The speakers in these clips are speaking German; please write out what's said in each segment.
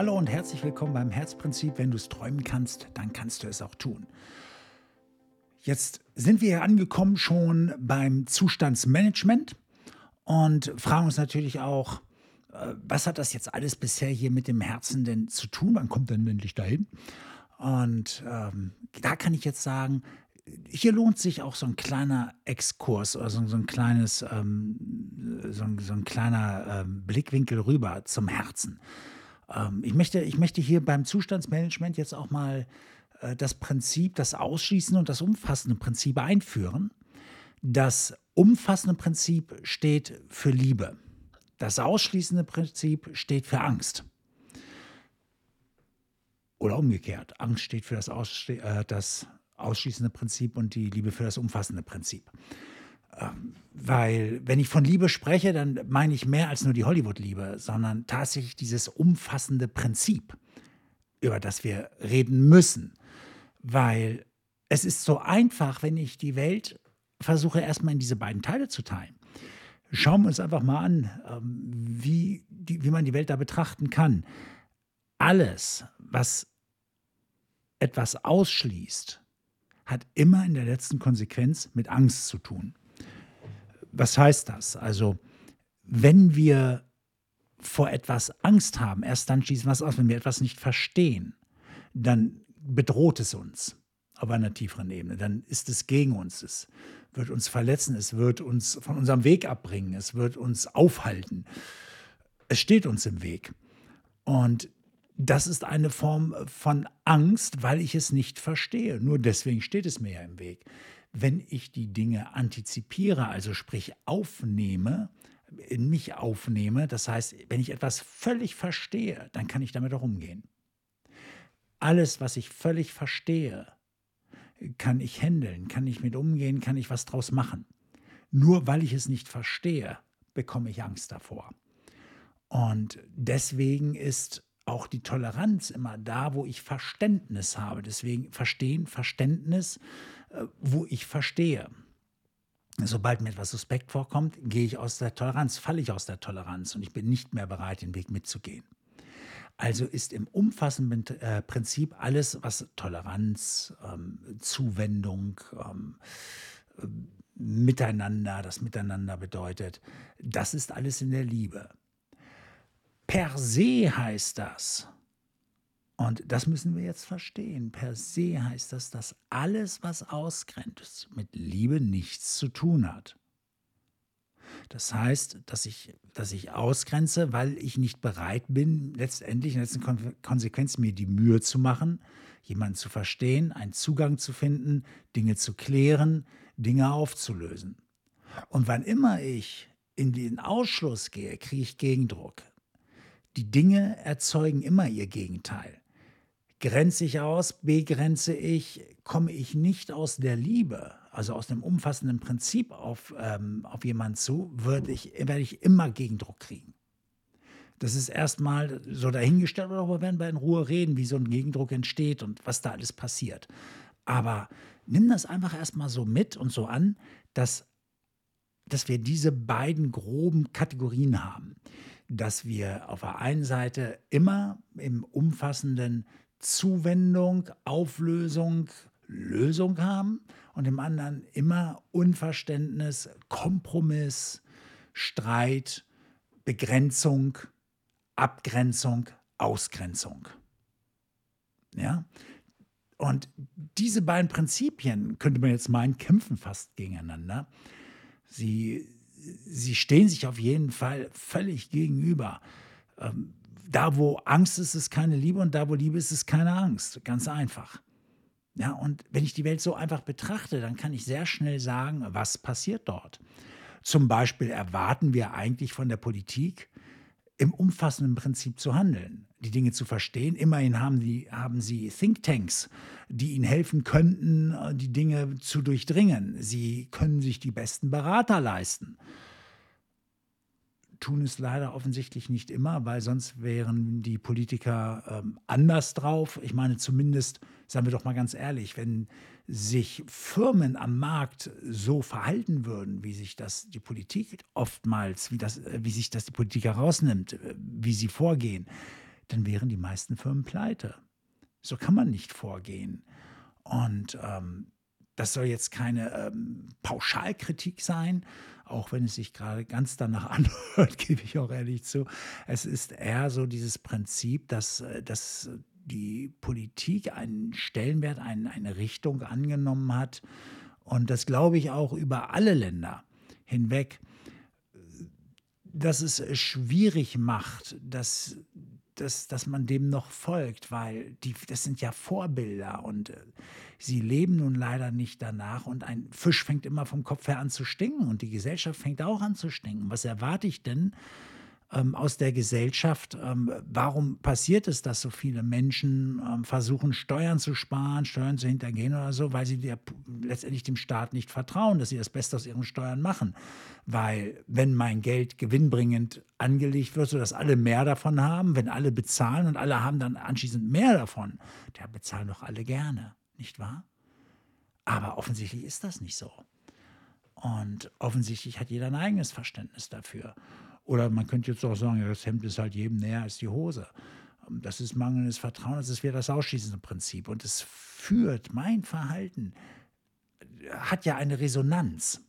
Hallo und herzlich willkommen beim Herzprinzip. Wenn du es träumen kannst, dann kannst du es auch tun. Jetzt sind wir angekommen schon beim Zustandsmanagement und fragen uns natürlich auch, äh, was hat das jetzt alles bisher hier mit dem Herzen denn zu tun? Wann kommt denn endlich dahin? Und ähm, da kann ich jetzt sagen, hier lohnt sich auch so ein kleiner Exkurs oder so, so ein kleines, ähm, so, so, ein, kleiner ähm, Blickwinkel rüber zum Herzen. Ähm, ich, möchte, ich möchte hier beim Zustandsmanagement jetzt auch mal äh, das Prinzip, das ausschließende und das umfassende Prinzip einführen. Das umfassende Prinzip steht für Liebe. Das ausschließende Prinzip steht für Angst. Oder umgekehrt. Angst steht für das, Ausschli äh, das ausschließende Prinzip und die Liebe für das umfassende Prinzip. Weil, wenn ich von Liebe spreche, dann meine ich mehr als nur die Hollywood-Liebe, sondern tatsächlich dieses umfassende Prinzip, über das wir reden müssen. Weil es ist so einfach, wenn ich die Welt versuche, erstmal in diese beiden Teile zu teilen. Schauen wir uns einfach mal an, ähm, wie, die, wie man die Welt da betrachten kann. Alles, was etwas ausschließt, hat immer in der letzten Konsequenz mit Angst zu tun. Was heißt das? Also, wenn wir vor etwas Angst haben, erst dann schließen wir es aus. Wenn wir etwas nicht verstehen, dann bedroht es uns auf einer tieferen Ebene. Dann ist es gegen uns. Es wird uns verletzen. Es wird uns von unserem Weg abbringen. Es wird uns aufhalten. Es steht uns im Weg. Und das ist eine Form von Angst, weil ich es nicht verstehe. Nur deswegen steht es mir ja im Weg. Wenn ich die Dinge antizipiere, also sprich aufnehme, in mich aufnehme, das heißt, wenn ich etwas völlig verstehe, dann kann ich damit auch umgehen. Alles, was ich völlig verstehe, kann ich handeln, kann ich mit umgehen, kann ich was draus machen. Nur weil ich es nicht verstehe, bekomme ich Angst davor. Und deswegen ist auch die Toleranz immer da, wo ich Verständnis habe. Deswegen verstehen, Verständnis, äh, wo ich verstehe. Sobald mir etwas suspekt vorkommt, gehe ich aus der Toleranz, falle ich aus der Toleranz und ich bin nicht mehr bereit, den Weg mitzugehen. Also ist im umfassenden äh, Prinzip alles, was Toleranz, ähm, Zuwendung, ähm, äh, Miteinander, das Miteinander bedeutet, das ist alles in der Liebe. Per se heißt das, und das müssen wir jetzt verstehen, per se heißt das, dass alles, was ausgrenzt, mit Liebe nichts zu tun hat. Das heißt, dass ich, dass ich ausgrenze, weil ich nicht bereit bin, letztendlich in letzter Konsequenz mir die Mühe zu machen, jemanden zu verstehen, einen Zugang zu finden, Dinge zu klären, Dinge aufzulösen. Und wann immer ich in den Ausschluss gehe, kriege ich Gegendruck. Die Dinge erzeugen immer ihr Gegenteil. Grenze ich aus, begrenze ich, komme ich nicht aus der Liebe, also aus dem umfassenden Prinzip auf, ähm, auf jemanden zu, ich, werde ich immer Gegendruck kriegen. Das ist erstmal so dahingestellt, darüber werden wir in Ruhe reden, wie so ein Gegendruck entsteht und was da alles passiert. Aber nimm das einfach erstmal so mit und so an, dass, dass wir diese beiden groben Kategorien haben dass wir auf der einen Seite immer im umfassenden Zuwendung, Auflösung, Lösung haben und im anderen immer Unverständnis, Kompromiss, Streit, Begrenzung, Abgrenzung, Ausgrenzung. Ja? Und diese beiden Prinzipien, könnte man jetzt meinen, kämpfen fast gegeneinander. Sie sie stehen sich auf jeden Fall völlig gegenüber. Ähm, da, wo Angst ist, ist keine Liebe und da, wo Liebe ist, ist keine Angst. Ganz einfach. Ja, und wenn ich die Welt so einfach betrachte, dann kann ich sehr schnell sagen, was passiert dort. Zum Beispiel erwarten wir eigentlich von der Politik, im umfassenden Prinzip zu handeln, die Dinge zu verstehen. Immerhin haben, die, haben sie Thinktanks, die ihnen helfen könnten, die Dinge zu durchdringen. Sie können sich die besten Berater leisten. Tun es leider offensichtlich nicht immer, weil sonst wären die Politiker ähm, anders drauf. Ich meine, zumindest, sagen wir doch mal ganz ehrlich, wenn sich Firmen am Markt so verhalten würden, wie sich das die Politik oftmals, wie, das, wie sich das die Politik herausnimmt, wie sie vorgehen, dann wären die meisten Firmen pleite. So kann man nicht vorgehen. Und ähm, das soll jetzt keine ähm, Pauschalkritik sein, auch wenn es sich gerade ganz danach anhört, gebe ich auch ehrlich zu. Es ist eher so dieses Prinzip, dass, äh, dass die Politik einen Stellenwert, einen, eine Richtung angenommen hat. Und das glaube ich auch über alle Länder hinweg, dass es schwierig macht, dass dass, dass man dem noch folgt, weil die, das sind ja Vorbilder und äh, sie leben nun leider nicht danach. Und ein Fisch fängt immer vom Kopf her an zu stinken und die Gesellschaft fängt auch an zu stinken. Was erwarte ich denn ähm, aus der Gesellschaft. Ähm, warum passiert es, dass so viele Menschen ähm, versuchen, Steuern zu sparen, Steuern zu hintergehen oder so? Weil sie der, letztendlich dem Staat nicht vertrauen, dass sie das Beste aus ihren Steuern machen. Weil wenn mein Geld gewinnbringend angelegt wird, sodass alle mehr davon haben, wenn alle bezahlen und alle haben dann anschließend mehr davon, der bezahlen doch alle gerne, nicht wahr? Aber offensichtlich ist das nicht so. Und offensichtlich hat jeder ein eigenes Verständnis dafür. Oder man könnte jetzt auch sagen, das Hemd ist halt jedem näher als die Hose. Das ist mangelndes Vertrauen, das ist wieder das ausschließende Prinzip. Und es führt, mein Verhalten hat ja eine Resonanz.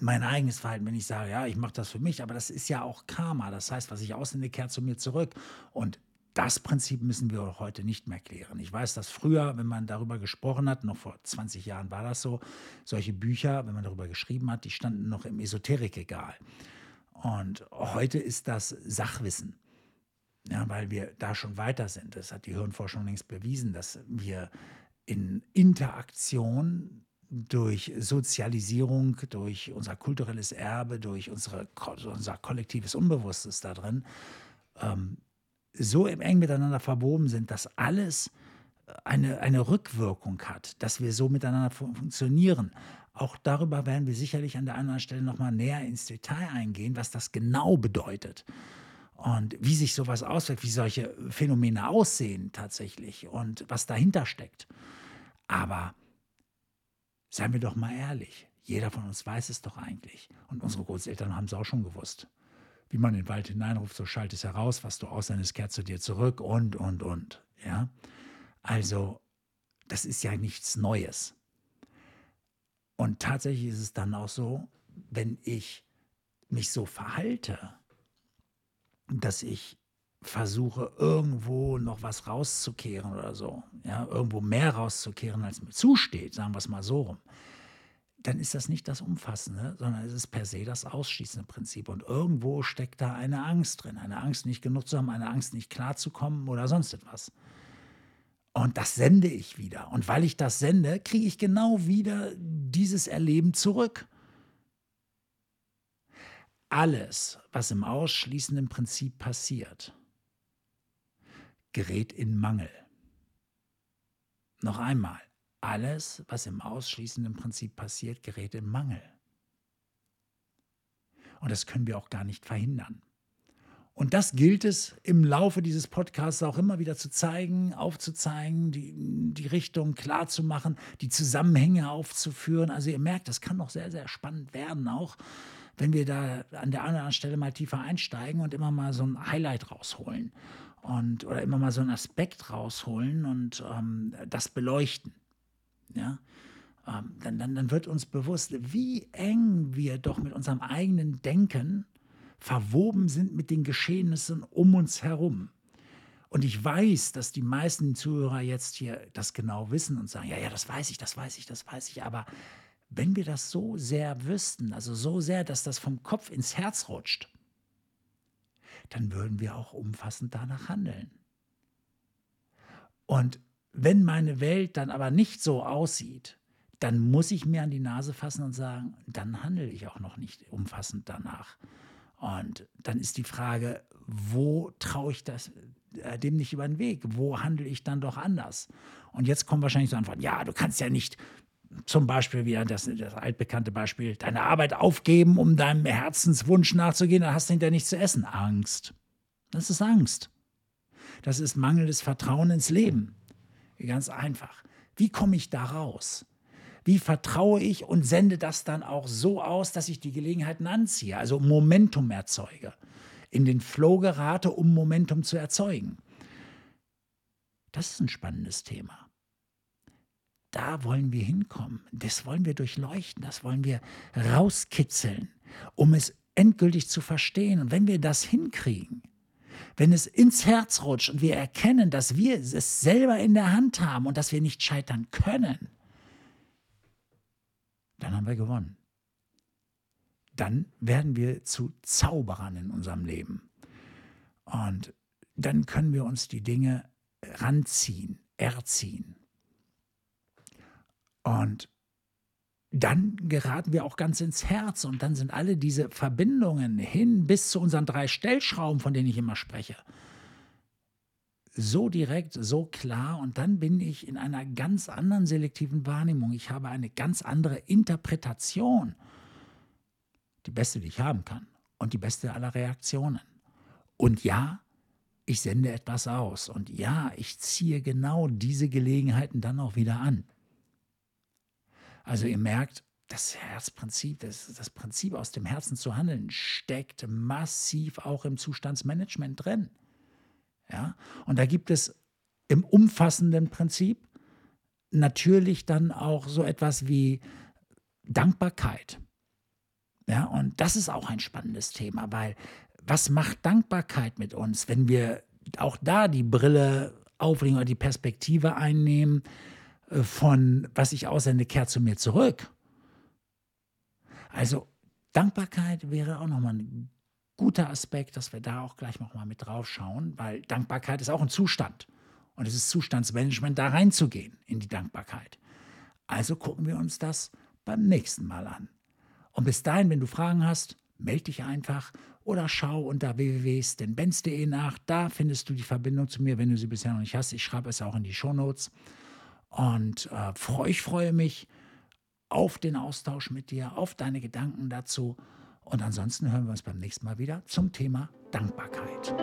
Mein eigenes Verhalten, wenn ich sage, ja, ich mache das für mich, aber das ist ja auch Karma. Das heißt, was ich aussende, kehrt zu mir zurück. Und das Prinzip müssen wir heute nicht mehr klären. Ich weiß, dass früher, wenn man darüber gesprochen hat, noch vor 20 Jahren war das so, solche Bücher, wenn man darüber geschrieben hat, die standen noch im Esoterikregal. Und heute ist das Sachwissen, ja, weil wir da schon weiter sind. Das hat die Hirnforschung längst bewiesen, dass wir in Interaktion durch Sozialisierung, durch unser kulturelles Erbe, durch unsere, unser kollektives Unbewusstes da drin, ähm, so eng miteinander verwoben sind, dass alles eine, eine Rückwirkung hat, dass wir so miteinander funktionieren. Auch darüber werden wir sicherlich an der anderen Stelle nochmal näher ins Detail eingehen, was das genau bedeutet und wie sich sowas auswirkt, wie solche Phänomene aussehen tatsächlich und was dahinter steckt. Aber seien wir doch mal ehrlich, jeder von uns weiß es doch eigentlich. Und unsere Großeltern haben es auch schon gewusst. Wie man in den Wald hineinruft, so schallt es heraus, was du aussendest, kehrt zu dir zurück und, und, und. Ja? Also, das ist ja nichts Neues. Und tatsächlich ist es dann auch so, wenn ich mich so verhalte, dass ich versuche, irgendwo noch was rauszukehren oder so, ja, irgendwo mehr rauszukehren, als mir zusteht, sagen wir es mal so rum, dann ist das nicht das Umfassende, sondern es ist per se das ausschließende Prinzip. Und irgendwo steckt da eine Angst drin, eine Angst, nicht genug zu haben, eine Angst, nicht klarzukommen oder sonst etwas. Und das sende ich wieder. Und weil ich das sende, kriege ich genau wieder dieses Erleben zurück. Alles, was im ausschließenden Prinzip passiert, gerät in Mangel. Noch einmal, alles, was im ausschließenden Prinzip passiert, gerät in Mangel. Und das können wir auch gar nicht verhindern. Und das gilt es im Laufe dieses Podcasts auch immer wieder zu zeigen, aufzuzeigen, die, die Richtung klar zu machen, die Zusammenhänge aufzuführen. Also ihr merkt, das kann noch sehr, sehr spannend werden, auch wenn wir da an der anderen Stelle mal tiefer einsteigen und immer mal so ein Highlight rausholen und oder immer mal so einen Aspekt rausholen und ähm, das beleuchten. Ja? Ähm, dann, dann, dann wird uns bewusst, wie eng wir doch mit unserem eigenen Denken verwoben sind mit den Geschehnissen um uns herum. Und ich weiß, dass die meisten Zuhörer jetzt hier das genau wissen und sagen, ja, ja, das weiß ich, das weiß ich, das weiß ich. Aber wenn wir das so sehr wüssten, also so sehr, dass das vom Kopf ins Herz rutscht, dann würden wir auch umfassend danach handeln. Und wenn meine Welt dann aber nicht so aussieht, dann muss ich mir an die Nase fassen und sagen, dann handle ich auch noch nicht umfassend danach. Und dann ist die Frage, wo traue ich das äh, dem nicht über den Weg? Wo handle ich dann doch anders? Und jetzt kommt wahrscheinlich so Antwort, ja, du kannst ja nicht zum Beispiel wieder das, das altbekannte Beispiel, deine Arbeit aufgeben, um deinem Herzenswunsch nachzugehen, dann hast du hinterher nichts zu essen. Angst. Das ist Angst. Das ist mangelndes Vertrauen ins Leben. Ganz einfach. Wie komme ich da raus? Wie vertraue ich und sende das dann auch so aus, dass ich die Gelegenheiten anziehe, also Momentum erzeuge? in den Flow gerate, um Momentum zu erzeugen. Das ist ein spannendes Thema. Da wollen wir hinkommen. Das wollen wir durchleuchten. Das wollen wir rauskitzeln, um es endgültig zu verstehen. Und wenn wir das hinkriegen, wenn es ins Herz rutscht und wir erkennen, dass wir es selber in der Hand haben und dass wir nicht scheitern können, dann haben wir gewonnen. Dann werden wir zu Zauberern in unserem Leben. Und dann können wir uns die Dinge ranziehen, erziehen. Und dann geraten wir auch ganz ins Herz und dann sind alle diese Verbindungen hin bis zu unseren drei Stellschrauben, von denen ich immer spreche, so direkt, so klar und dann bin ich in einer ganz anderen selektiven Wahrnehmung. Ich habe eine ganz andere Interpretation. Die beste, die ich haben kann und die beste aller Reaktionen. Und ja, ich sende etwas aus und ja, ich ziehe genau diese Gelegenheiten dann auch wieder an. Also ihr merkt, das Herzprinzip, das, das Prinzip aus dem Herzen zu handeln, steckt massiv auch im Zustandsmanagement drin. Ja? Und da gibt es im umfassenden Prinzip natürlich dann auch so etwas wie Dankbarkeit. Ja, und das ist auch ein spannendes Thema, weil was macht Dankbarkeit mit uns, wenn wir auch da die Brille auflegen oder die Perspektive einnehmen, äh, von was ich aussende, kehrt zu mir zurück. Also Dankbarkeit wäre auch nochmal ein guter Aspekt, dass wir da auch gleich nochmal mit drauf schauen, weil Dankbarkeit ist auch ein Zustand. Und es ist Zustandsmanagement, da reinzugehen in die Dankbarkeit. Also gucken wir uns das beim nächsten Mal an. Und bis dahin, wenn du Fragen hast, melde dich einfach oder schau unter www.stenbenz.de nach. Da findest du die Verbindung zu mir, wenn du sie bisher noch nicht hast. Ich schreibe es auch in die Shownotes. Notes. Und äh, ich freue mich auf den Austausch mit dir, auf deine Gedanken dazu. Und ansonsten hören wir uns beim nächsten Mal wieder zum Thema Dankbarkeit.